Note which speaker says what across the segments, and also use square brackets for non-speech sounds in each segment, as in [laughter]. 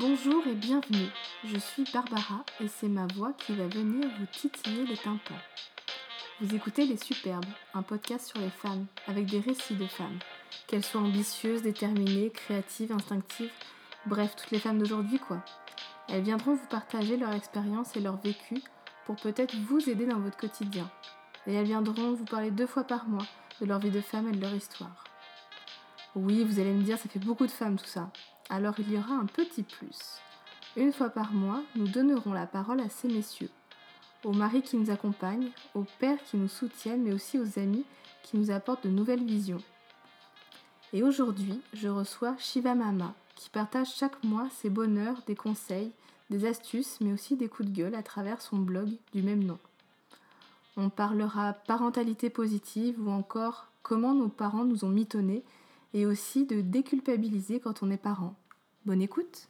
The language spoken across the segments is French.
Speaker 1: Bonjour et bienvenue. Je suis Barbara et c'est ma voix qui va venir vous titiller les tympans. Vous écoutez Les Superbes, un podcast sur les femmes, avec des récits de femmes, qu'elles soient ambitieuses, déterminées, créatives, instinctives, bref, toutes les femmes d'aujourd'hui quoi. Elles viendront vous partager leur expérience et leur vécu pour peut-être vous aider dans votre quotidien. Et elles viendront vous parler deux fois par mois de leur vie de femme et de leur histoire. Oui, vous allez me dire, ça fait beaucoup de femmes tout ça. Alors il y aura un petit plus. Une fois par mois, nous donnerons la parole à ces messieurs, aux maris qui nous accompagnent, aux pères qui nous soutiennent, mais aussi aux amis qui nous apportent de nouvelles visions. Et aujourd'hui, je reçois Shiva Mama, qui partage chaque mois ses bonheurs, des conseils, des astuces, mais aussi des coups de gueule à travers son blog du même nom. On parlera parentalité positive ou encore comment nos parents nous ont mitonnés et aussi de déculpabiliser quand on est parent. Bonne écoute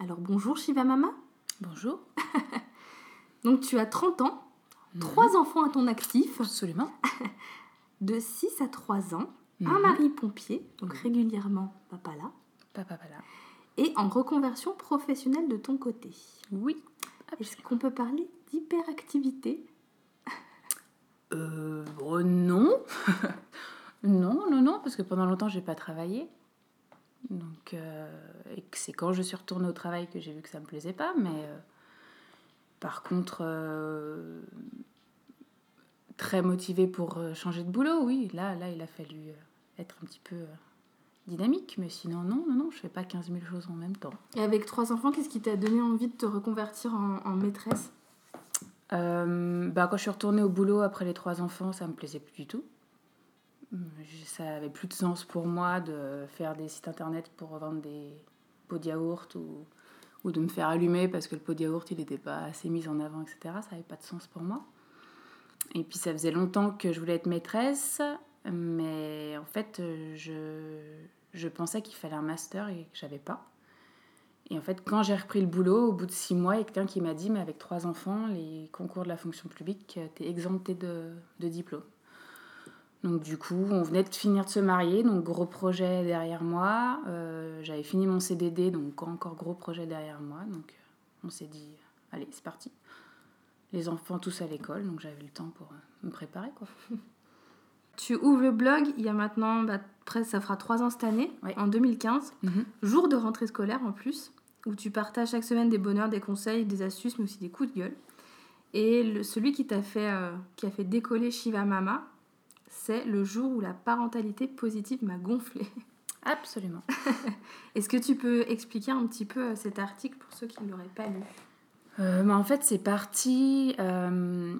Speaker 1: Alors bonjour Shiva Mama
Speaker 2: Bonjour. [laughs]
Speaker 1: Donc tu as 30 ans, trois enfants à ton actif,
Speaker 2: Absolument. [laughs]
Speaker 1: de 6 à 3 ans, un
Speaker 2: Mhm.
Speaker 1: mari pompier, donc régulièrement papa là,
Speaker 2: Papa, voilà.
Speaker 1: et en reconversion professionnelle de ton côté.
Speaker 2: Oui.
Speaker 1: Est-ce qu'on peut parler d'hyperactivité?
Speaker 2: Euh, oh, non. [laughs] non, non, non, parce que pendant longtemps, j'ai pas travaillé. Donc, euh, c'est quand je suis retournée au travail que j'ai vu que ça me plaisait pas. Mais euh, par contre, euh, très motivée pour changer de boulot, oui. Là, là, il a fallu être un petit peu dynamique. Mais sinon, non, non, non, je fais pas 15 000 choses en même temps.
Speaker 1: Et avec trois enfants, qu'est-ce qui t'a donné envie de te reconvertir en, en maîtresse?
Speaker 2: Bah, quand je suis retournée au boulot après les trois enfants, ça me plaisait plus du tout. Ça avait plus de sens pour moi de faire des sites internet pour vendre des pots de yaourt ou, ou de me faire allumer parce que le pot de yaourt il n'était pas assez mis en avant, etc. Ça n'avait pas de sens pour moi. Et puis ça faisait longtemps que je voulais être maîtresse, mais en fait je, je pensais qu'il fallait un master et que j'avais pas. Et en fait, quand j'ai repris le boulot, au bout de six mois, il y a quelqu'un qui m'a dit, mais avec trois enfants, les concours de la fonction publique, t'es exempté de, de diplôme. Donc du coup, on venait de finir de se marier, donc gros projet derrière moi. Euh, J'avais fini mon CDD, donc encore gros projet derrière moi. Donc euh, on s'est dit, allez, c'est parti. Les enfants tous à l'école, donc j'avais le temps pour euh, me préparer. Quoi. [laughs]
Speaker 1: Tu ouvres le blog, il y a maintenant, bah, presque, ça fera trois ans cette année,
Speaker 2: Ouais.
Speaker 1: en 2015, jour de rentrée scolaire en plus, où tu partages chaque semaine des bonheurs, des conseils, des astuces, mais aussi des coups de gueule. Et le- celui qui t'a fait, euh, qui a fait décoller Shiva Mama, c'est le jour où la parentalité positive m'a gonflé.
Speaker 2: Absolument. [laughs]
Speaker 1: Est-ce que tu peux expliquer un petit peu euh, cet article pour ceux qui ne l'auraient pas lu?
Speaker 2: Euh, bah, en fait, c'est parti. euh,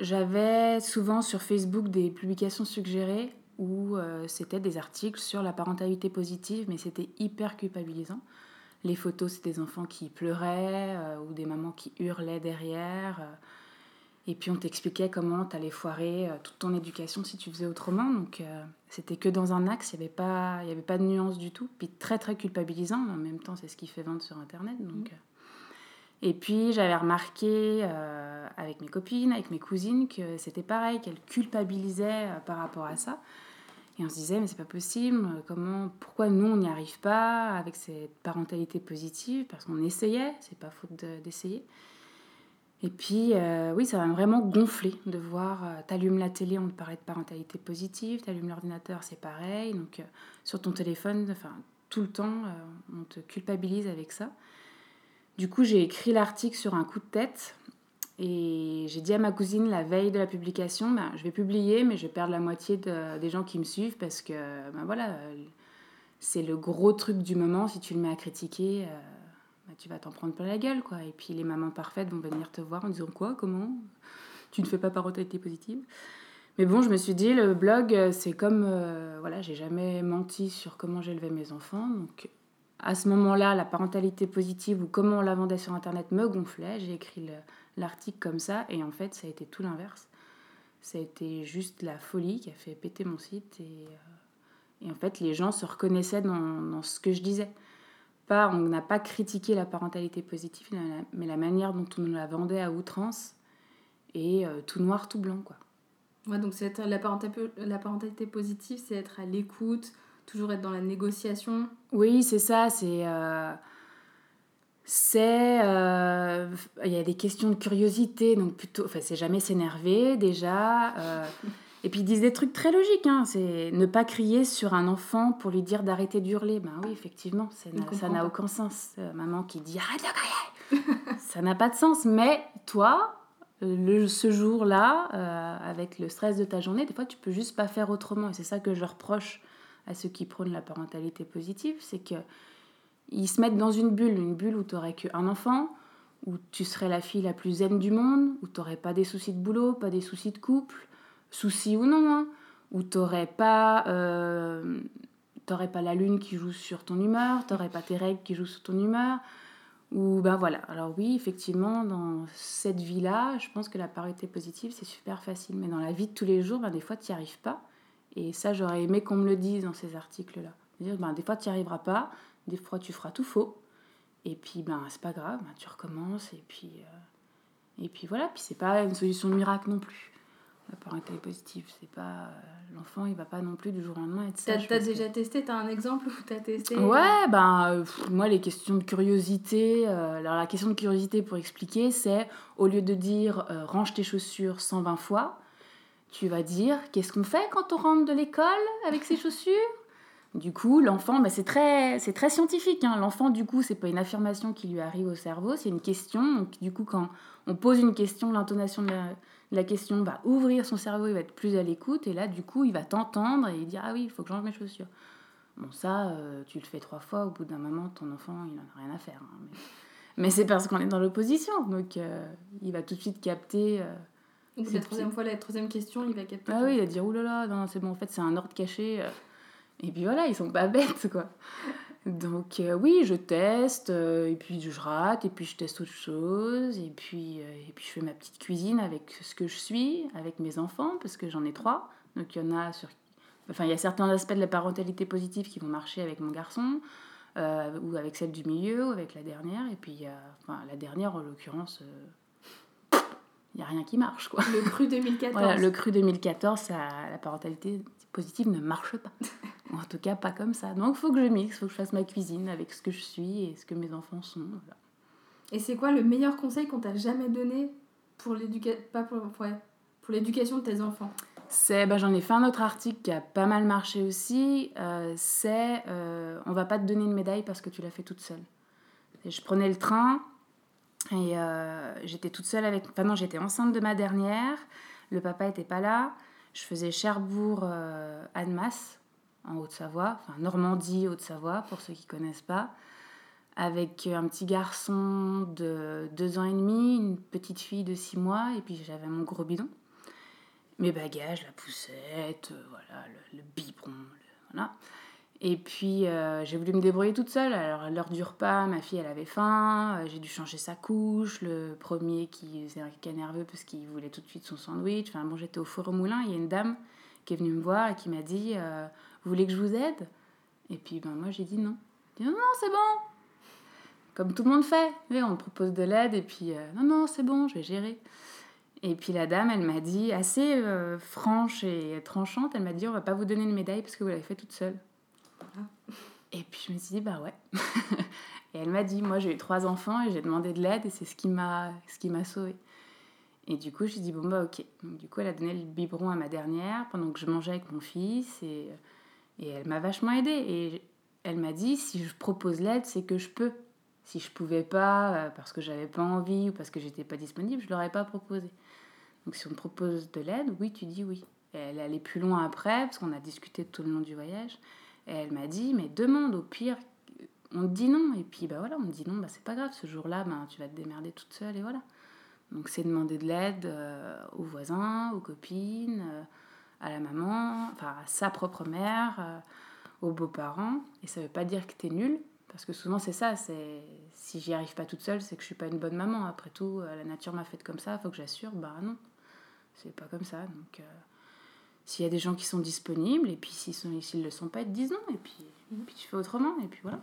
Speaker 2: J'avais souvent sur Facebook des publications suggérées où euh, c'était des articles sur la parentalité positive, mais c'était hyper culpabilisant. Les photos, c'était des enfants qui pleuraient ou des mamans qui hurlaient derrière. Et puis on t'expliquait comment t'allais foirer euh, toute ton éducation si tu faisais autrement. Donc euh, c'était que dans un axe, il n'y avait, pas- y avait pas de nuance du tout. Puis très très culpabilisant. En même temps, c'est ce qui fait vendre sur Internet. Donc, euh, et puis j'avais remarqué euh, avec mes copines, avec mes cousines, que c'était pareil, qu'elles culpabilisaient euh, par rapport à ça. Et on se disait, mais c'est pas possible, comment, pourquoi nous on n'y arrive pas avec cette parentalité positive? Parce qu'on essayait, c'est pas faute de- d'essayer. Et puis, euh, oui, ça m'a vraiment gonflé de voir, euh, t'allumes la télé, on te parlait de parentalité positive, t'allumes l'ordinateur, c'est pareil. Donc, euh, sur ton téléphone, enfin, tout le temps, on te culpabilise avec ça. Du coup, j'ai écrit l'article sur un coup de tête et j'ai dit à ma cousine la veille de la publication, ben, je vais publier, mais je vais perdre la moitié de- des gens qui me suivent parce que, ben voilà, c'est le gros truc du moment. Si tu le mets à critiquer, ben, tu vas t'en prendre plein la gueule, quoi. Et puis les mamans parfaites vont venir te voir en disant quoi, comment? Tu ne fais pas parentalité positive? Mais bon, je me suis dit, le blog, euh, c'est comme. euh, voilà, j'ai jamais menti sur comment j'élevais mes enfants. Donc, à ce moment-là, la parentalité positive ou comment on la vendait sur Internet me gonflait. J'ai écrit le- l'article comme ça. Et en fait, ça a été tout l'inverse. Ça a été juste la folie qui a fait péter mon site. Et, euh, en fait, les gens se reconnaissaient dans ce que je disais. Pas, on n'a pas critiqué la parentalité positive, mais la- manière dont on nous la vendait à outrance. Et euh, tout noir, tout blanc, quoi.
Speaker 1: Ouais, donc c'est être- la, parentalité, la parentalité positive, c'est être à l'écoute, toujours être dans la négociation.
Speaker 2: Oui, c'est ça. C'est. euh, c'est. euh, Il y a des questions de curiosité, donc plutôt. Enfin, c'est jamais s'énerver, déjà. [laughs] euh, et puis ils disent des trucs très logiques. Hein, c'est ne pas crier sur un enfant pour lui dire d'arrêter d'hurler. Ben oui, effectivement, ça n'a aucun sens. Euh, maman qui dit arrête de crier [laughs] Ça n'a pas de sens. Mais toi, le, ce jour-là, euh, avec le stress de ta journée, des fois, tu peux juste pas faire autrement. Et c'est ça que je reproche à ceux qui prônent la parentalité positive, c'est que ils se mettent dans une bulle, une bulle où tu n'aurais qu'un enfant, où tu serais la fille la plus zen du monde, où tu n'aurais pas des soucis de boulot, pas des soucis de couple, soucis ou non, hein, où tu n'aurais pas, euh, t'aurais pas la lune qui joue sur ton humeur, tu n'aurais pas tes règles qui jouent sur ton humeur. Ou ben voilà. Alors oui, effectivement, dans cette vie-là, je pense que la parité positive, c'est super facile. Mais dans la vie de tous les jours, ben, des fois, tu n'y arrives pas. Et ça, j'aurais aimé qu'on me le dise dans ces articles-là. Dire, ben, des fois, tu n'y arriveras pas, des fois, tu feras tout faux. Et puis, ben, c'est pas grave, ben, tu recommences. Et puis, euh, et puis voilà. Puis, c'est pas une solution miracle non plus. La parentalité positive, c'est pas. euh, L'enfant, il va pas non plus du jour au lendemain être sage.
Speaker 1: t'as
Speaker 2: parce que-
Speaker 1: déjà testé T'as un exemple où t'as testé
Speaker 2: Ouais, ben, euh, pff, moi, les questions de curiosité. euh, alors, la question de curiosité, pour expliquer, c'est au lieu de dire euh, range tes chaussures 120 fois, tu vas dire qu'est-ce qu'on fait quand on rentre de l'école avec ses chaussures? Du coup, l'enfant, ben, c'est très, c'est très scientifique. hein. L'enfant, du coup, c'est pas une affirmation qui lui arrive au cerveau, c'est une question. Donc, du coup, quand on pose une question, l'intonation de la, la question va ouvrir son cerveau, il va être plus à l'écoute, et là, du coup, il va t'entendre et il dire Ah oui, il faut que je mes chaussures. Bon, ça, euh, tu le fais trois fois, au bout d'un moment, ton enfant, il n'en a rien à faire. hein. Mais, mais c'est parce qu'on est dans l'opposition, donc euh, il va tout de suite capter. euh,
Speaker 1: Ou
Speaker 2: c'est
Speaker 1: la
Speaker 2: petit.
Speaker 1: troisième fois, la troisième question, il va capter.
Speaker 2: ah oui, il va dire oulala, non, c'est bon, en fait, c'est un ordre caché. euh. Et puis voilà, ils sont pas bêtes, quoi. Donc euh, oui, je teste, euh, et puis je rate, et puis je teste autre chose, et puis, euh, et puis je fais ma petite cuisine avec ce que je suis, avec mes enfants, parce que j'en ai trois. Donc il y en a sur... Enfin, il y a certains aspects de la parentalité positive qui vont marcher avec mon garçon, ou avec celle du milieu, ou avec la dernière, et puis il y a... Enfin, la dernière, en l'occurrence, il n'y a rien qui marche, quoi.
Speaker 1: Le cru 2014. [laughs]
Speaker 2: Voilà, le cru 2014, ça, la parentalité positive ne marche pas. Ou [laughs] en tout cas, pas comme ça. Donc, il faut que je mixe, il faut que je fasse ma cuisine avec ce que je suis et ce que mes enfants sont. voilà.
Speaker 1: Et c'est quoi le meilleur conseil qu'on t'a jamais donné pour l'éducation pas pour, ouais, pour l'éducation de tes enfants?
Speaker 2: C'est, ben, j'en ai fait un autre article qui a pas mal marché aussi. euh, c'est, euh, on va pas te donner une médaille parce que tu l'as fait toute seule. Et je prenais le train et euh, j'étais toute seule avec. Enfin non, j'étais enceinte de ma dernière. Le papa était pas là. Je faisais Cherbourg-Annemasse en Haute-Savoie, enfin Normandie, Haute-Savoie pour ceux qui connaissent pas, avec un petit garçon de deux ans et demi, une petite fille de six mois et puis j'avais mon gros bidon mes bagages, la poussette, euh, voilà, le, biberon, voilà. Et puis euh, j'ai voulu me débrouiller toute seule. Alors l'heure du repas, ma fille elle avait faim, euh, j'ai dû changer sa couche, le premier qui faisait un caca nerveux parce qu'il voulait tout de suite son sandwich. Enfin bon, j'étais au four au moulin, il y a une dame qui est venue me voir et qui m'a dit euh, Vous voulez que je vous aide? Et puis ben, moi j'ai dit non. J'ai dit non, non, c'est bon. Comme tout le monde fait. On me propose de l'aide et puis euh, non, non, c'est bon, je vais gérer. Et puis la dame, elle m'a dit, assez franche et tranchante, elle m'a dit, on va pas vous donner une médaille parce que vous l'avez fait toute seule. Et puis je me suis dit, bah ouais. [laughs] et elle m'a dit, moi j'ai eu trois enfants et j'ai demandé de l'aide et c'est ce qui m'a sauvée. Et du coup, j'ai dit, bon bah ok. Donc, du coup, elle a donné le biberon à ma dernière pendant que je mangeais avec mon fils et, et elle m'a vachement aidée. Et elle m'a dit, si je propose l'aide, c'est que je peux. Si je pouvais pas, euh, parce que j'avais pas envie ou parce que j'étais pas disponible, je l'aurais pas proposé. Donc si on te propose de l'aide, oui, tu dis oui. Et elle allée plus loin après, parce qu'on a discuté tout le long du voyage. Et elle m'a dit, mais demande, au pire, on te dit non. Et puis bah voilà, on me dit non, bah c'est pas grave, ce jour-là, bah, tu vas te démerder toute seule et voilà. Donc c'est demander de l'aide euh, aux voisins, aux copines, euh, à la maman, enfin à sa propre mère, euh, aux beaux-parents. Et ça veut pas dire que t'es nulle, parce que souvent c'est ça, c'est si j'y arrive pas toute seule, c'est que je suis pas une bonne maman. Après tout, la nature m'a faite comme ça, faut que j'assure. Bah non, c'est pas comme ça. Donc s'il y a des gens qui sont disponibles, et puis s'ils s'ils le sont pas, ils te disent non, et puis, tu fais autrement, et puis voilà.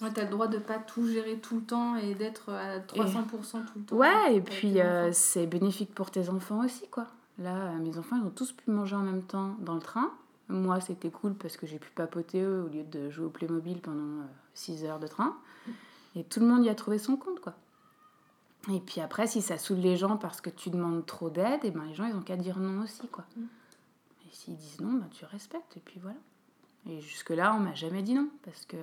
Speaker 1: Ouais, t'as le droit de pas tout gérer tout le temps et d'être à 300% tout le temps.
Speaker 2: Ouais, et puis euh, c'est bénéfique pour tes enfants aussi, quoi. Là, euh, mes enfants, ils ont tous pu manger en même temps dans le train. Moi, c'était cool parce que j'ai pu papoter au lieu de jouer au Playmobil pendant 6 heures de train. Et tout le monde y a trouvé son compte, quoi. Et puis après, si ça saoule les gens parce que tu demandes trop d'aide, et eh ben les gens, ils ont qu'à dire non aussi, quoi. Et s'ils disent non, ben, tu respectes, et puis voilà. Et jusque-là, on m'a jamais dit non, parce que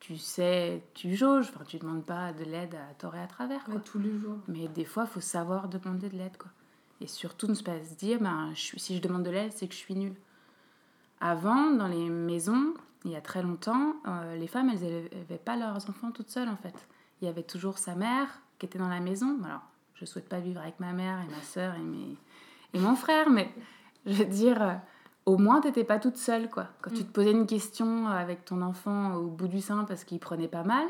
Speaker 2: tu sais, tu jauges, enfin, tu demandes pas de l'aide à tort et à travers.
Speaker 1: Quoi. tous les jours.
Speaker 2: Mais des fois, il faut savoir demander de l'aide, quoi. Et surtout, ne pas se dire, ben, je si je demande de l'aide, c'est que je suis nulle. Avant, dans les maisons, il y a très longtemps, euh, les femmes, elles n'élevaient pas leurs enfants toutes seules, en fait. Il y avait toujours sa mère qui était dans la maison. Alors, je ne souhaite pas vivre avec ma mère et ma soeur et, mes... et mon frère, mais je veux dire, euh, au moins, tu n'étais pas toute seule, quoi. Quand tu mm. te posais une question avec ton enfant au bout du sein parce qu'il prenait pas mal,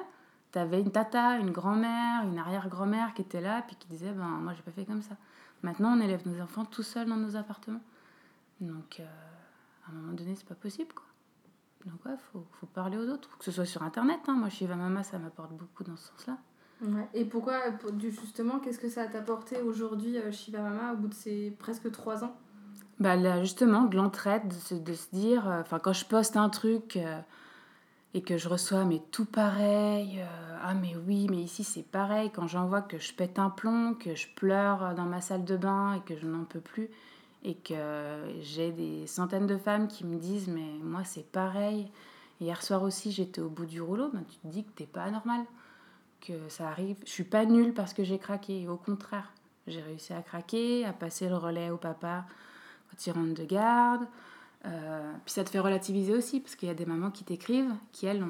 Speaker 2: tu avais une tata, une grand-mère, une arrière-grand-mère qui était là, puis qui disait, ben, moi, j'ai pas fait comme ça. Maintenant, on élève nos enfants tout seuls dans nos appartements. Donc, euh, à un moment donné, c'est pas possible, quoi. Donc, ouais, faut, faut parler aux autres, que ce soit sur Internet. Hein. Moi, chez Mama, ça m'apporte beaucoup dans ce sens-là.
Speaker 1: Et pourquoi, justement, qu'est-ce que ça t'a apporté aujourd'hui, euh, Shiva Mama, au bout de ces presque trois ans?
Speaker 2: Bah là, justement, de l'entraide, de, se dire, euh, enfin, quand je poste un truc euh, et que je reçois, mais tout pareil, ah, mais oui, mais ici c'est pareil, quand j'envoie que je pète un plomb, que je pleure dans ma salle de bain et que je n'en peux plus, et que j'ai des centaines de femmes qui me disent, mais moi c'est pareil. Hier soir aussi, j'étais au bout du rouleau, ben, tu te dis que t'es pas normal que ça arrive. Je suis pas nulle parce que j'ai craqué, au contraire. J'ai réussi à craquer, à passer le relais au papa quand il rentre de garde. Euh, puis ça te fait relativiser aussi, parce qu'il y a des mamans qui t'écrivent, qui elles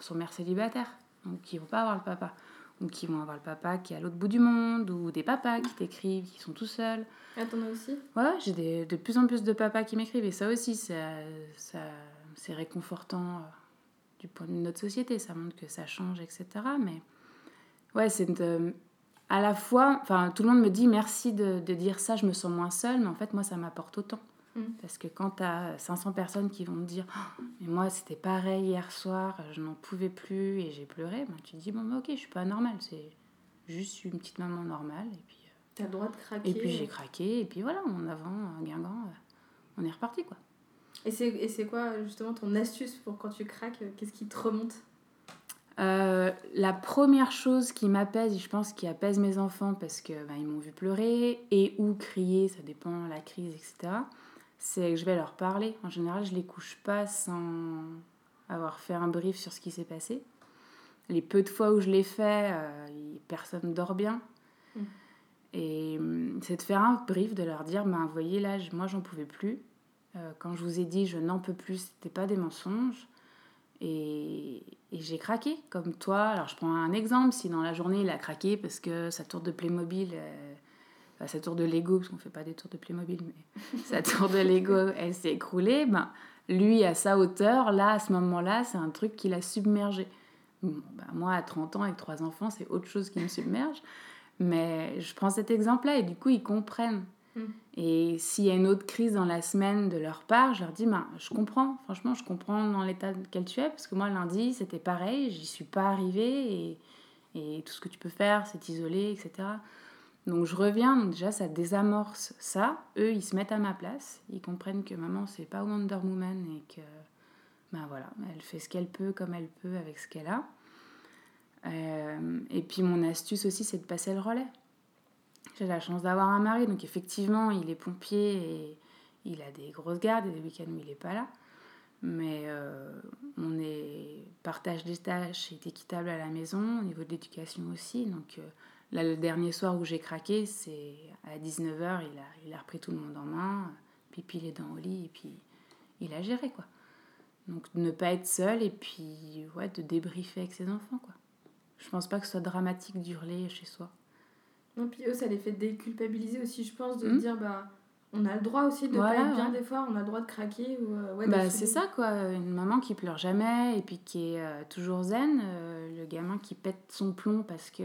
Speaker 2: sont mères célibataires, donc qui vont pas avoir le papa, ou qui vont avoir le papa qui est à l'autre bout du monde, ou des papas qui t'écrivent, qui sont tout seuls.
Speaker 1: Ah, t'en as aussi?
Speaker 2: Ouais, j'ai de plus en plus de papas qui m'écrivent, et ça aussi, ça, ça c'est réconfortant euh, du point de vue de notre société, ça montre que ça change, etc. Mais ouais, c'est à la fois, enfin, tout le monde me dit merci de, de, dire ça, je me sens moins seule, mais en fait, moi, ça m'apporte autant. Mm. Parce que quand tu as 500 personnes qui vont me dire oh, Mais moi, c'était pareil hier soir, je n'en pouvais plus et j'ai pleuré, ben, tu te dis Bon, bah, ok, je suis pas normale, c'est juste une petite maman normale. Et puis,
Speaker 1: euh, as le droit de craquer.
Speaker 2: Et puis j'ai craqué, et puis voilà, en avant, euh, on est reparti quoi.
Speaker 1: Et c'est quoi justement ton astuce pour quand tu craques Qu'est-ce qui te remonte?
Speaker 2: Euh, la première chose qui m'apaise, je pense qui apaise mes enfants parce que ils m'ont vu pleurer et ou crier, ça dépend la crise, etc. C'est que je vais leur parler. En général, je les couche pas sans avoir fait un brief sur ce qui s'est passé. Les peu de fois où je l'ai fait, euh, personne dort bien. Mm. Et hum, c'est de faire un brief, de leur dire, ben, voyez là, moi j'en pouvais plus. Euh, quand je vous ai dit je n'en peux plus, c'était pas des mensonges. Et, j'ai craqué, comme toi. Alors, je prends un exemple. Si dans la journée, il a craqué parce que sa tour de Playmobil, euh, sa tour de Lego, parce qu'on ne fait pas des tours de Playmobil, mais [laughs] sa tour de Lego, elle s'est écroulée, ben, lui, à sa hauteur, là, à ce moment-là, c'est un truc qui l'a submergé. ben, moi, à 30 ans, avec trois enfants, c'est autre chose qui me submerge. Mais je prends cet exemple-là et du coup, ils comprennent. Mm. Et s'il y a une autre crise dans la semaine de leur part, je leur dis, ben, je comprends, franchement, je comprends dans l'état dans lequel tu es, parce que moi, lundi, c'était pareil, j'y suis pas arrivée, et, et, tout ce que tu peux faire, c'est t'isoler, etc. Donc je reviens, donc déjà, ça désamorce ça. Eux, ils se mettent à ma place, ils comprennent que maman, c'est pas Wonder Woman, et que, ben voilà, elle fait ce qu'elle peut, comme elle peut, avec ce qu'elle a. Euh, et puis mon astuce aussi, c'est de passer le relais. J'ai la chance d'avoir un mari, donc effectivement, il est pompier et il a des grosses gardes et des week-ends où il n'est pas là. Mais euh, on est partage des tâches est équitable à la maison, au niveau de l'éducation aussi. Donc euh, là, le dernier soir où j'ai craqué, c'est à 19h, il a, il a repris tout le monde en main, pipi les dents au lit et puis il a géré quoi. Donc ne pas être seul et puis ouais, de débriefer avec ses enfants quoi. Je pense pas que ce soit dramatique d'hurler chez soi.
Speaker 1: Non, puis eux, ça les fait déculpabiliser aussi, je pense, de hmm. dire, bah, on a le droit aussi de pas être bien des fois, on a le droit de craquer. Ou, euh, ouais,
Speaker 2: bah, c'est ça, quoi. Une maman qui pleure jamais et puis qui est euh, toujours zen. Euh, le gamin qui pète son plomb parce que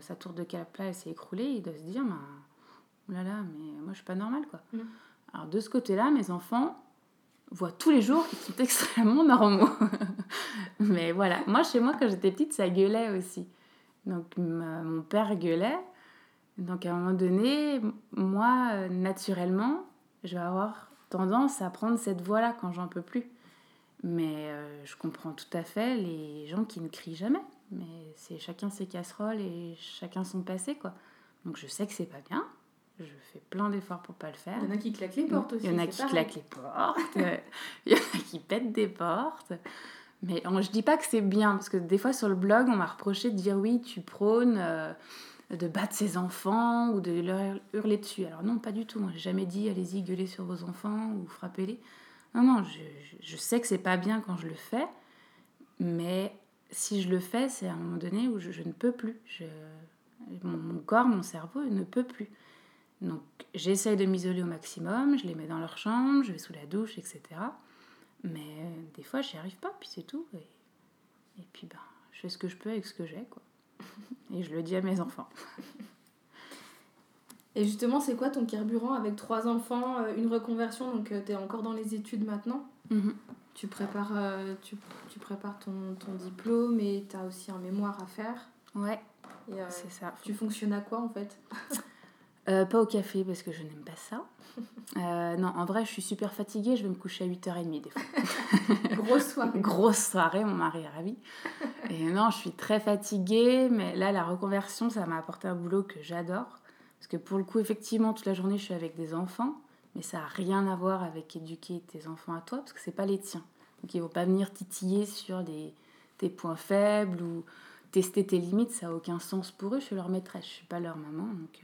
Speaker 2: sa tour de plat s'est écroulée, il doit se dire, bah, oh là là, mais moi, je suis pas normale, quoi. Hmm. Alors, de ce côté-là, mes enfants voient tous les jours qu'ils sont [laughs] extrêmement normaux. [laughs] mais voilà, moi, chez moi, quand j'étais petite, ça gueulait aussi. Donc, mon père gueulait. Donc à un moment donné, moi, naturellement, je vais avoir tendance à prendre cette voie-là quand j'en peux plus. Mais euh, je comprends tout à fait les gens qui ne crient jamais. Mais c'est chacun ses casseroles et chacun son passé, quoi. Donc je sais que c'est pas bien. Je fais plein d'efforts pour pas le faire.
Speaker 1: Il y en a qui claquent les portes aussi.
Speaker 2: Il y en a qui claquent les portes. [laughs] Il y en a qui pètent des portes. Mais je dis pas que c'est bien, parce que des fois sur le blog, on m'a reproché de dire oui, tu prônes euh, de battre ses enfants ou de leur hurler dessus. Alors non, pas du tout. Moi, j'ai jamais dit allez-y, gueuler sur vos enfants ou frappez-les. Non, non, je, je sais que c'est pas bien quand je le fais, mais si je le fais, c'est à un moment donné où je, ne peux plus. Je, mon, mon, corps, mon cerveau ne peut plus. Donc j'essaye de m'isoler au maximum, je les mets dans leur chambre, je vais sous la douche, etc. Mais euh, des fois, j'y arrive pas, puis c'est tout. Et, et, puis, ben, je fais ce que je peux avec ce que j'ai, quoi. [laughs] Et je le dis à mes enfants.
Speaker 1: Et justement, c'est quoi ton carburant avec trois enfants, euh, une reconversion Donc, euh, tu es encore dans les études maintenant?
Speaker 2: Mm-hmm.
Speaker 1: Tu prépares, tu, tu, prépares ton, ton diplôme et tu as aussi un mémoire à faire.
Speaker 2: Ouais, c'est ça.
Speaker 1: Tu fonctionnes à quoi, en fait? [laughs]
Speaker 2: Euh, pas au café parce que je n'aime pas ça. [laughs] Euh, non, en vrai, je suis super fatiguée. Je vais me coucher à 8h30 des fois.
Speaker 1: Grosse soirée.
Speaker 2: Grosse soirée, mon mari est ravi. Et non, je suis très fatiguée. Mais là, la reconversion, ça m'a apporté un boulot que j'adore. Parce que pour le coup, effectivement, toute la journée, je suis avec des enfants. Mais ça n'a rien à voir avec éduquer tes enfants à toi parce que c'est pas les tiens. Donc ils vont pas venir titiller sur tes points faibles ou tester tes limites. Ça n'a aucun sens pour eux. Je suis leur maîtresse, je suis pas leur maman. Donc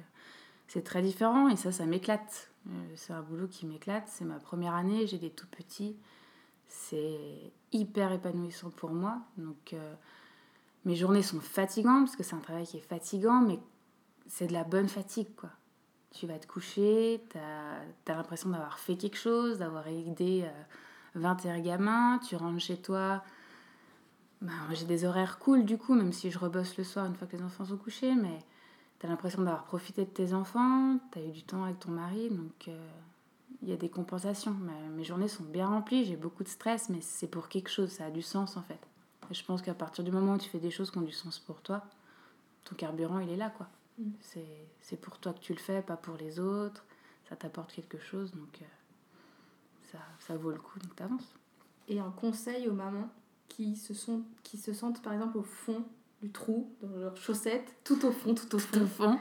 Speaker 2: c'est très différent et ça, ça m'éclate. Euh, c'est un boulot qui m'éclate. C'est ma première année, j'ai des tout petits. C'est hyper épanouissant pour moi. Donc, euh, mes journées sont fatigantes parce que c'est un travail qui est fatigant, mais c'est de la bonne fatigue, quoi. Tu vas te coucher, tu as, l'impression d'avoir fait quelque chose, d'avoir aidé euh, 21 gamins, tu rentres chez toi. Ben, j'ai des horaires cool du coup, même si je rebosse le soir une fois que les enfants sont couchés, mais tu as l'impression d'avoir profité de tes enfants, tu as eu du temps avec ton mari, donc euh, il y a des compensations. mes journées sont bien remplies, j'ai beaucoup de stress, mais c'est pour quelque chose, ça a du sens en fait. Et je pense qu'à partir du moment où tu fais des choses qui ont du sens pour toi, ton carburant il est là quoi. Mm. C'est pour toi que tu le fais, pas pour les autres, ça t'apporte quelque chose, donc euh, ça, ça vaut le coup, donc t'avances.
Speaker 1: Et un conseil aux mamans qui se, sont, qui se sentent par exemple au fond du trou, dans leurs chaussettes, tout au fond, tout au fond.
Speaker 2: Tout au fond.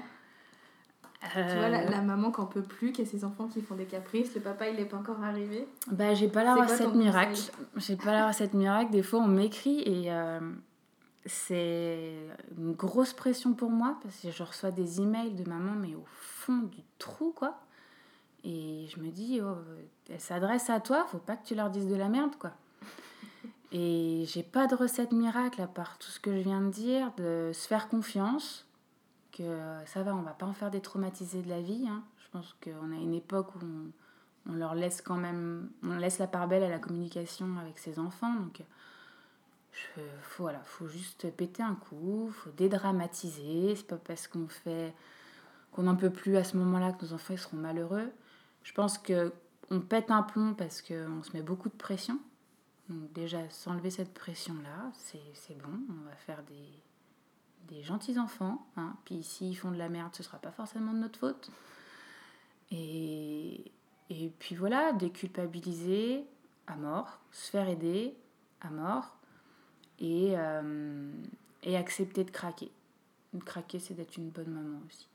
Speaker 1: Tu vois, la, la, maman qui en peut plus, qui a ses enfants qui font des caprices, le papa il n'est pas encore arrivé.
Speaker 2: Bah, j'ai pas la recette miracle. J'ai pas la recette miracle. Des fois, on m'écrit et euh, c'est une grosse pression pour moi parce que je reçois des emails de maman, mais au fond du trou, quoi. Et je me dis, oh, elle s'adresse à toi, faut pas que tu leur dises de la merde, quoi. Et j'ai pas de recette miracle à part tout ce que je viens de dire, de se faire confiance, que ça va, on va pas en faire des traumatisés de la vie. Hein. Je pense qu'on a une époque où on, on, leur laisse quand même, on laisse la part belle à la communication avec ses enfants. Donc, je, faut, voilà, faut juste péter un coup, faut dédramatiser. C'est pas parce qu'on fait, qu'on n'en peut plus à ce moment-là que nos enfants seront malheureux. Je pense que on pète un plomb parce qu'on se met beaucoup de pression donc déjà, s'enlever cette pression-là, c'est bon, on va faire des, des gentils enfants. Hein. Puis s'ils font de la merde, ce sera pas forcément de notre faute. Et, et puis voilà, déculpabiliser à mort, se faire aider à mort et, euh, et accepter de craquer. De craquer, c'est d'être une bonne maman aussi.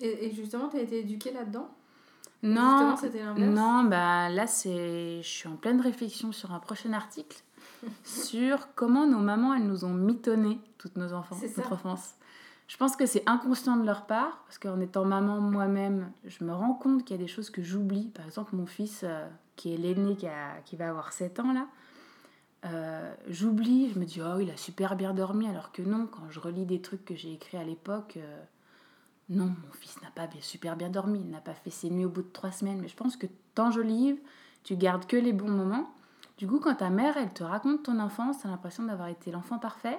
Speaker 1: Et, et justement, tu as été éduquée là-dedans?
Speaker 2: Non, non bah là, je suis en pleine réflexion sur un prochain article sur comment nos mamans, elles nous ont mitonné toutes nos enfants, notre enfance. Je pense que c'est inconscient de leur part, parce qu'en étant maman moi-même, je me rends compte qu'il y a des choses que j'oublie. Par exemple, mon fils, euh, qui est l'aîné, qui, qui va avoir 7 ans là, euh, j'oublie, je me dis, oh, il a super bien dormi, alors que non, quand je relis des trucs que j'ai écrits à l'époque, euh, non, mon fils n'a pas bien, super bien dormi, il n'a pas fait ses nuits au bout de trois semaines, mais je pense que t'enjolives, tu gardes que les bons moments. Du coup, quand ta mère, elle te raconte ton enfance, t'as l'impression d'avoir été l'enfant parfait,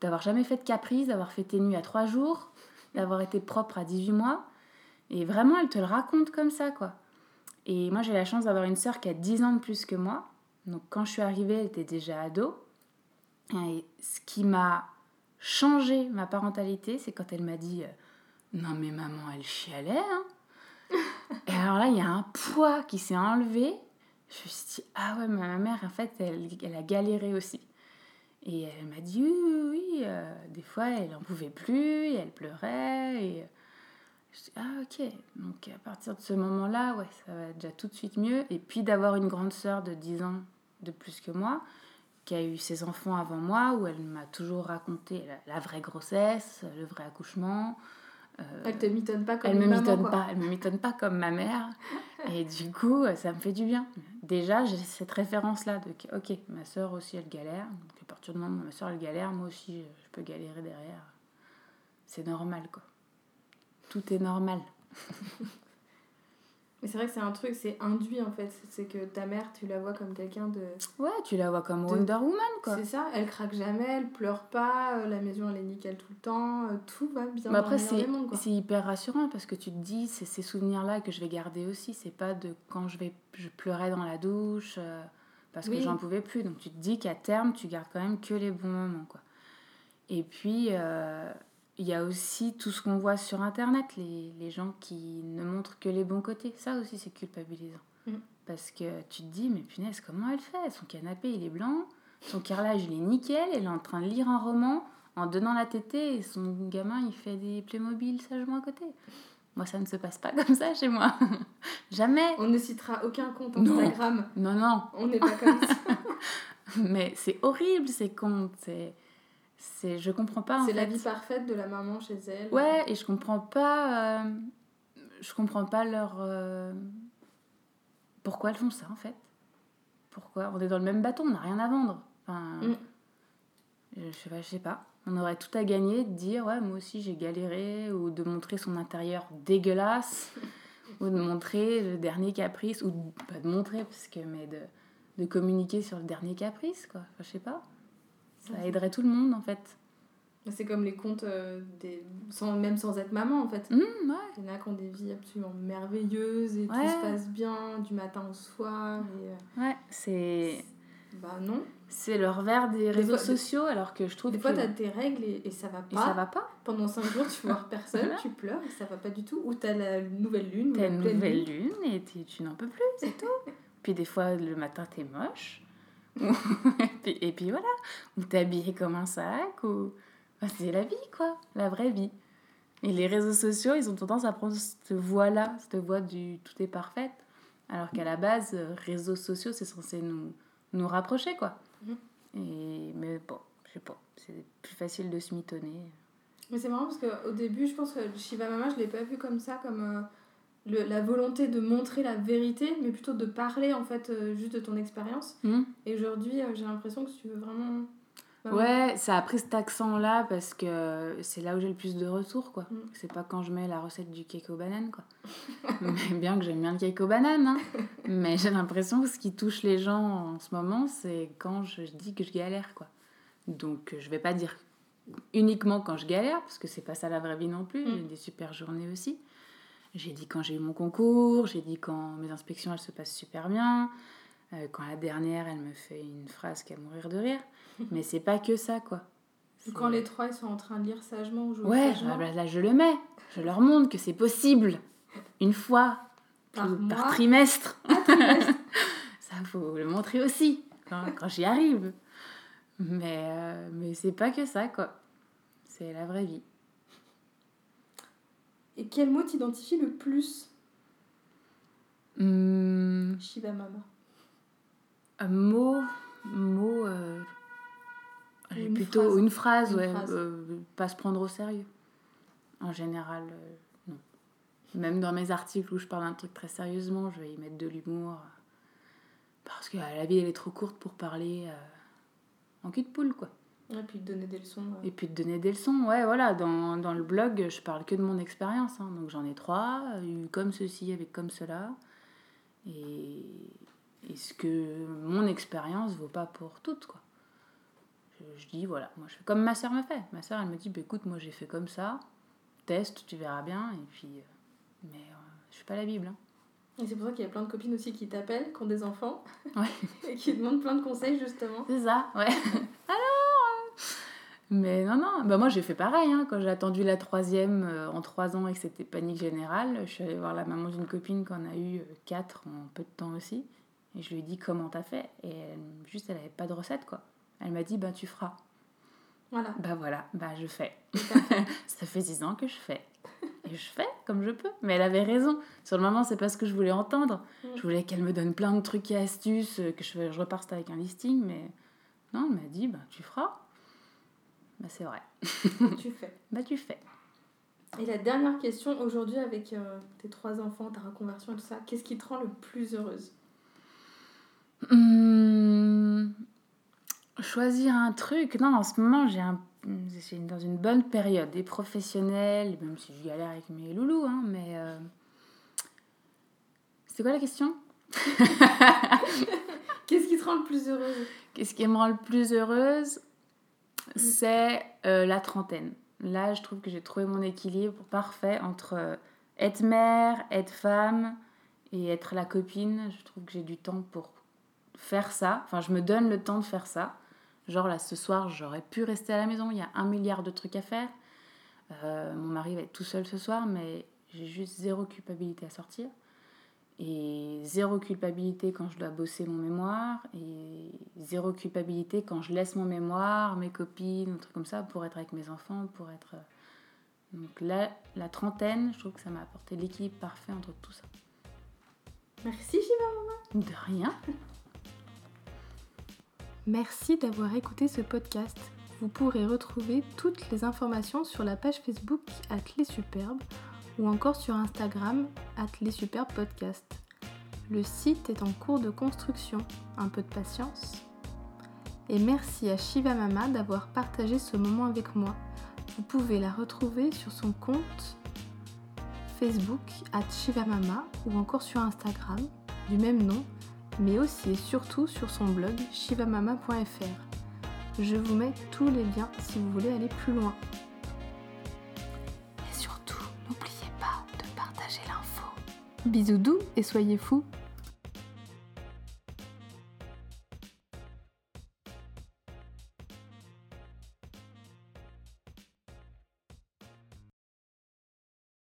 Speaker 2: d'avoir jamais fait de caprice, d'avoir fait tes nuits à trois jours, d'avoir été propre à 18 mois. Et vraiment, elle te le raconte comme ça, quoi. Et moi, j'ai la chance d'avoir une sœur qui a 10 ans de plus que moi. Donc, quand je suis arrivée, elle était déjà ado. Et ce qui m'a changé ma parentalité, c'est quand elle m'a dit euh, non mais maman, elle chialait, hein [laughs] Et alors là, il y a un poids qui s'est enlevé. Je me suis dit, ah ouais, ma mère, en fait, elle, elle a galéré aussi. Et elle m'a dit, oui, oui, oui euh, des fois, elle n'en pouvait plus, et elle pleurait. Et je dis, ah ok. Donc à partir de ce moment-là, ouais, ça va déjà tout de suite mieux. Et puis d'avoir une grande sœur de 10 ans de plus que moi, qui a eu ses enfants avant moi, où elle m'a toujours raconté la, vraie grossesse, le vrai accouchement.
Speaker 1: Euh, elle te mitonne pas comme
Speaker 2: elle me
Speaker 1: maman,
Speaker 2: mitonne
Speaker 1: quoi.
Speaker 2: pas, elle me mitonne pas comme ma mère. [laughs] et du coup, ça me fait du bien. Déjà, j'ai cette référence-là de que, ok, ma soeur aussi, elle galère. Donc à partir du moment où ma soeur, elle galère, moi aussi, je peux galérer derrière. C'est normal, quoi. Tout est normal. [laughs]
Speaker 1: Mais c'est vrai que c'est un truc, c'est induit en fait. C'est que ta mère, tu la vois comme quelqu'un de.
Speaker 2: Ouais, tu la vois comme
Speaker 1: De-
Speaker 2: Wonder Woman, quoi.
Speaker 1: C'est ça, elle craque jamais, elle pleure pas, euh, la maison elle est nickel tout le temps, euh, tout va bien.
Speaker 2: Mais après, c'est c'est hyper rassurant parce que tu te dis, c'est ces souvenirs-là que je vais garder aussi. C'est pas de quand je, vais, je pleurais dans la douche euh, parce que j'en pouvais plus. Donc tu te dis qu'à terme, tu gardes quand même que les bons moments. Quoi. Et puis, euh, il y a aussi tout ce qu'on voit sur Internet, les, les gens qui ne montrent que les bons côtés. Ça aussi, c'est culpabilisant.
Speaker 1: Mm.
Speaker 2: Parce que tu te dis, mais punaise, comment elle fait? Son canapé, il est blanc, son carrelage, il est nickel, elle est en train de lire un roman en donnant la tétée et son gamin, il fait des Playmobil sagement à côté. Moi, ça ne se passe pas comme ça chez moi. [laughs] Jamais.
Speaker 1: On ne citera aucun compte
Speaker 2: Non.
Speaker 1: Instagram,
Speaker 2: Non, non.
Speaker 1: on n'est pas comme ça. [laughs]
Speaker 2: Mais c'est horrible ces comptes. C'est, c'est, je comprends pas
Speaker 1: c'est la vie parfaite de la maman chez elle.
Speaker 2: Ouais, et je comprends pas. euh, je comprends pas leur. euh, pourquoi elles font ça en fait Pourquoi On est dans le même bateau, on n'a rien à vendre. Enfin,
Speaker 1: Mm.
Speaker 2: je, sais pas, je sais pas. On aurait tout à gagner de dire, ouais, moi aussi j'ai galéré, ou de montrer son intérieur dégueulasse, [laughs] ou de montrer le dernier caprice, ou pas de montrer, parce que, mais de, de communiquer sur le dernier caprice, quoi. Enfin, je sais pas. Ça
Speaker 1: Ouais.
Speaker 2: aiderait tout le monde en fait.
Speaker 1: C'est comme les contes, euh, des... sans, même sans être maman en fait.
Speaker 2: Hum, ouais.
Speaker 1: Il y en a qui ont des vies absolument merveilleuses et tout
Speaker 2: Ouais.
Speaker 1: se passe bien du matin au soir. Et, euh,
Speaker 2: Ouais, c'est.
Speaker 1: bah non.
Speaker 2: C'est le revers des réseaux
Speaker 1: fois-
Speaker 2: sociaux, alors que je trouve
Speaker 1: Des
Speaker 2: que.
Speaker 1: fois, t'as tes règles et, et ça va
Speaker 2: Et
Speaker 1: pas.
Speaker 2: ça va pas.
Speaker 1: Pendant 5 jours, tu [laughs] vois personne,
Speaker 2: Voilà.
Speaker 1: tu pleures et ça va pas du tout. Ou t'as la nouvelle lune,
Speaker 2: T'as une nouvelle
Speaker 1: lune.
Speaker 2: lune et tu n'en peux plus, c'est [laughs] tout. Puis des fois, le matin, t'es moche. [laughs] et, puis, et puis voilà. Ou t'es habillé comme un sac. Ou... Enfin, c'est la vie, quoi. La vraie vie. Et les réseaux sociaux, ils ont tendance à prendre cette voie-là, cette voie du tout est parfait. Alors qu'à la base, réseaux sociaux, c'est censé nous, nous rapprocher, quoi.
Speaker 1: Mhm.
Speaker 2: Et, mais bon, je sais pas. C'est plus facile de se mitonner.
Speaker 1: Mais c'est marrant parce qu'au début, je pense que Shiva Mama, je l'ai pas vu comme ça, comme euh, le- la volonté de montrer la vérité, mais plutôt de parler en fait euh, juste de ton expérience.
Speaker 2: Hmm
Speaker 1: Et aujourd'hui, euh, j'ai l'impression que tu veux vraiment. vraiment-
Speaker 2: Ouais, ça a pris cet accent-là parce que c'est là où j'ai le plus de retours, quoi.
Speaker 1: Mm.
Speaker 2: C'est pas quand je mets la recette du cake aux bananes, quoi. [laughs] Mais bien que j'aime bien le cake aux bananes, hein. [laughs] Mais j'ai l'impression que ce qui touche les gens en ce moment, c'est quand je dis que je galère, quoi. Donc je vais pas dire uniquement quand je galère, parce que c'est pas ça la vraie vie non plus. J'ai
Speaker 1: Mm.
Speaker 2: des super journées aussi. J'ai dit quand j'ai eu mon concours, j'ai dit quand mes inspections elles se passent super bien, euh, quand la dernière elle me fait une phrase qui a mourir de rire. [laughs] Mais c'est pas que ça, quoi.
Speaker 1: Quand les trois ils sont en train de lire sagement ou jouer
Speaker 2: Ouais,
Speaker 1: sagement.
Speaker 2: ah bah là je le mets. Je leur montre que c'est possible. Une fois
Speaker 1: Par
Speaker 2: par,
Speaker 1: mois.
Speaker 2: trimestre. [laughs] ça faut le montrer aussi quand, quand j'y arrive. Mais, euh, mais c'est pas que ça, quoi. C'est la vraie vie.
Speaker 1: Et quel mot t'identifie le plus,
Speaker 2: Hum,
Speaker 1: Shiva Mama
Speaker 2: un mot, mot euh,
Speaker 1: une
Speaker 2: plutôt
Speaker 1: phrase.
Speaker 2: une phrase,
Speaker 1: Une
Speaker 2: ouais,
Speaker 1: phrase.
Speaker 2: euh, pas se prendre au sérieux. En général, euh, non. Même dans mes articles où je parle d'un truc très sérieusement, je vais y mettre de l'humour. Parce que la vie, elle est trop courte pour parler euh, en cul de poule, quoi.
Speaker 1: Et puis te donner des leçons. euh.
Speaker 2: Et puis de donner des leçons, ouais, voilà. Dans, dans le blog, je parle que de mon expérience. hein. Donc j'en ai trois, eu comme ceci, avec comme cela. Et, et ce que mon expérience vaut pas pour toutes, quoi. Je, je dis, voilà, moi je fais comme ma soeur me fait. Ma soeur, elle me dit, bah, écoute, moi j'ai fait comme ça, teste, tu verras bien. Et puis, euh, mais euh, je suis pas la Bible. hein.
Speaker 1: Et c'est pour ça qu'il y a plein de copines aussi qui t'appellent, qui ont des enfants.
Speaker 2: Ouais. [laughs]
Speaker 1: et qui demandent plein de conseils justement.
Speaker 2: C'est ça, ouais. [laughs] Alors, Mais non, non, bah moi j'ai fait pareil. Hein. Quand j'ai attendu la troisième euh, en trois ans et que c'était panique générale, je suis allée voir la maman d'une copine qui en a eu euh, quatre en peu de temps aussi. Et je lui ai dit comment t'as fait? Et juste, elle avait pas de recette quoi. Elle m'a dit, bah tu feras. Voilà. Bah voilà, bah je fais. [laughs] Ça fait six ans que je fais. Et je fais comme je peux. Mais elle avait raison. Sur le moment, c'est pas ce que je voulais entendre. Mm. Je voulais qu'elle me donne plein de trucs et astuces, que je, je reparte avec un listing. Mais non, elle m'a dit, bah tu feras. Bah, c'est vrai.
Speaker 1: tu fais. [laughs]
Speaker 2: Bah, tu fais.
Speaker 1: Et la dernière question, aujourd'hui, avec euh, tes trois enfants, ta reconversion et tout ça, qu'est-ce qui te rend le plus heureuse?
Speaker 2: Hmm, Choisir un truc. Non, en ce moment, j'ai un, dans une bonne période. Des professionnels, même si je galère avec mes loulous, hein, mais. Euh... C'est quoi la question? [laughs]
Speaker 1: Qu'est-ce qui te rend le plus heureuse?
Speaker 2: Qu'est-ce qui me rend le plus heureuse? [laughs] c'est euh, la trentaine. Là, je trouve que j'ai trouvé mon équilibre parfait entre euh, être mère, être femme et être la copine. Je trouve que j'ai du temps pour faire ça. Enfin, je me donne le temps de faire ça. Genre là, ce soir, j'aurais pu rester à la maison. Il y a un milliard de trucs à faire. Euh, mon mari va être tout seul ce soir, mais j'ai juste zéro culpabilité à sortir et zéro culpabilité quand je dois bosser mon mémoire et zéro culpabilité quand je laisse mon mémoire, mes copines, un truc comme ça pour être avec mes enfants, pour être euh, donc là la trentaine, je trouve que ça m'a apporté l'équilibre parfait entre tout ça.
Speaker 1: Merci Shiva
Speaker 2: De rien.
Speaker 1: Merci d'avoir écouté ce podcast. Vous pourrez retrouver toutes les informations sur la page Facebook Les Superbes ou encore sur Instagram, super Le site est en cours de construction, un peu de patience. Et merci à Shiva Mama d'avoir partagé ce moment avec moi. Vous pouvez la retrouver sur son compte Facebook Shivamama ou encore sur Instagram du même nom, mais aussi et surtout sur son blog shivamama.fr. Je vous mets tous les liens si vous voulez aller plus loin. Bisous doux et soyez fous